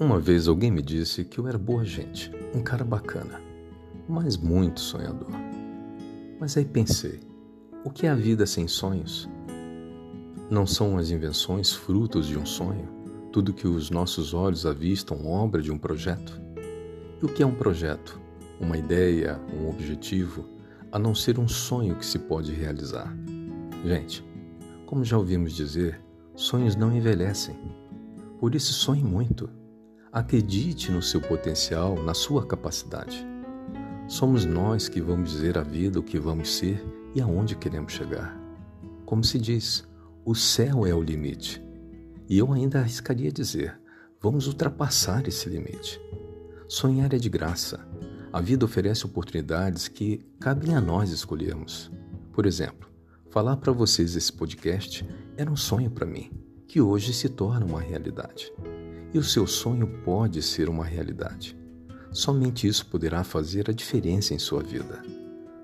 Uma vez alguém me disse que eu era boa gente, um cara bacana, mas muito sonhador. Mas aí pensei: o que é a vida sem sonhos? Não são as invenções frutos de um sonho? Tudo que os nossos olhos avistam obra de um projeto? E o que é um projeto? Uma ideia, um objetivo, a não ser um sonho que se pode realizar. Gente, como já ouvimos dizer, sonhos não envelhecem. Por isso, sonhe muito. Acredite no seu potencial, na sua capacidade. Somos nós que vamos dizer à vida o que vamos ser e aonde queremos chegar. Como se diz, o céu é o limite. E eu ainda arriscaria dizer: vamos ultrapassar esse limite. Sonhar é de graça. A vida oferece oportunidades que cabem a nós escolhermos. Por exemplo, falar para vocês esse podcast era um sonho para mim, que hoje se torna uma realidade. E o seu sonho pode ser uma realidade. Somente isso poderá fazer a diferença em sua vida.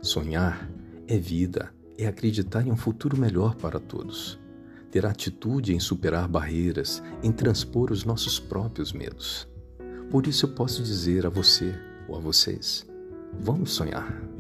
Sonhar é vida, é acreditar em um futuro melhor para todos. Ter atitude em superar barreiras, em transpor os nossos próprios medos. Por isso eu posso dizer a você ou a vocês: vamos sonhar.